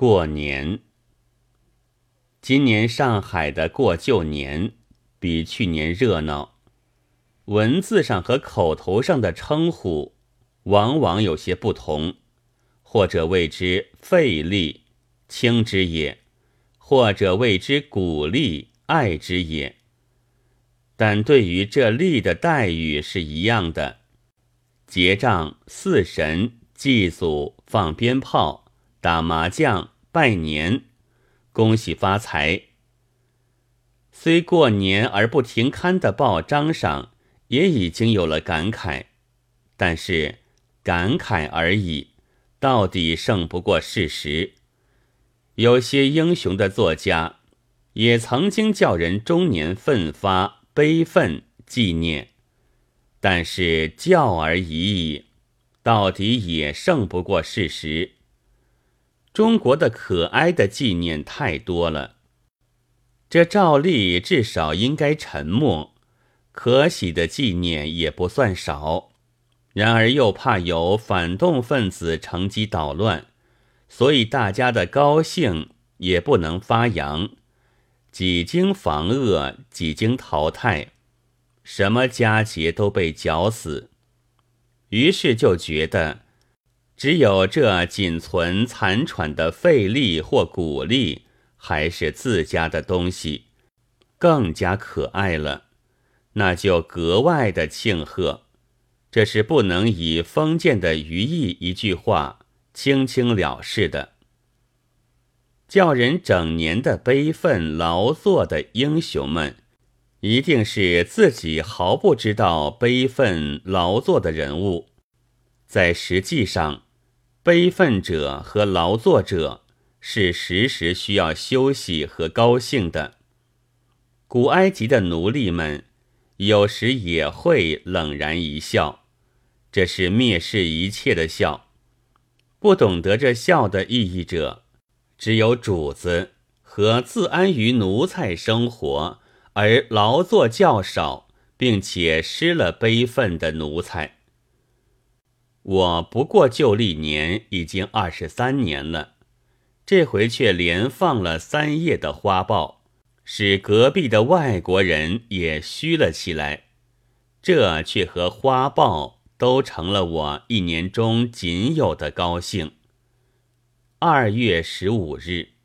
过年。今年上海的过旧年比去年热闹，文字上和口头上的称呼往往有些不同，或者谓之费力，轻之也；或者谓之鼓励，爱之也。但对于这力的待遇是一样的，结账、祀神、祭祖、放鞭炮、打麻将、拜年。恭喜发财！虽过年而不停刊的报章上也已经有了感慨，但是感慨而已，到底胜不过事实。有些英雄的作家也曾经叫人终年奋发悲愤纪念，但是叫而已矣，到底也胜不过事实。中国的可哀的纪念太多了，这照例至少应该沉默；可喜的纪念也不算少。然而又怕有反动分子乘机捣乱，所以大家的高兴也不能发扬。几经防恶，几经淘汰，什么佳节都被绞死，于是就觉得。只有这仅存残喘的费力或鼓励，还是自家的东西，更加可爱了，那就格外的庆贺。这是不能以封建的余意一句话轻轻了事的。叫人整年的悲愤劳作的英雄们，一定是自己毫不知道悲愤劳作的人物，在实际上。悲愤者和劳作者是时时需要休息和高兴的。古埃及的奴隶们有时也会冷然一笑，这是蔑视一切的笑。不懂得这笑的意义者，只有主子和自安于奴才生活而劳作较少，并且失了悲愤的奴才。我不过旧历年已经二十三年了，这回却连放了三夜的花豹，使隔壁的外国人也虚了起来。这却和花豹都成了我一年中仅有的高兴。二月十五日。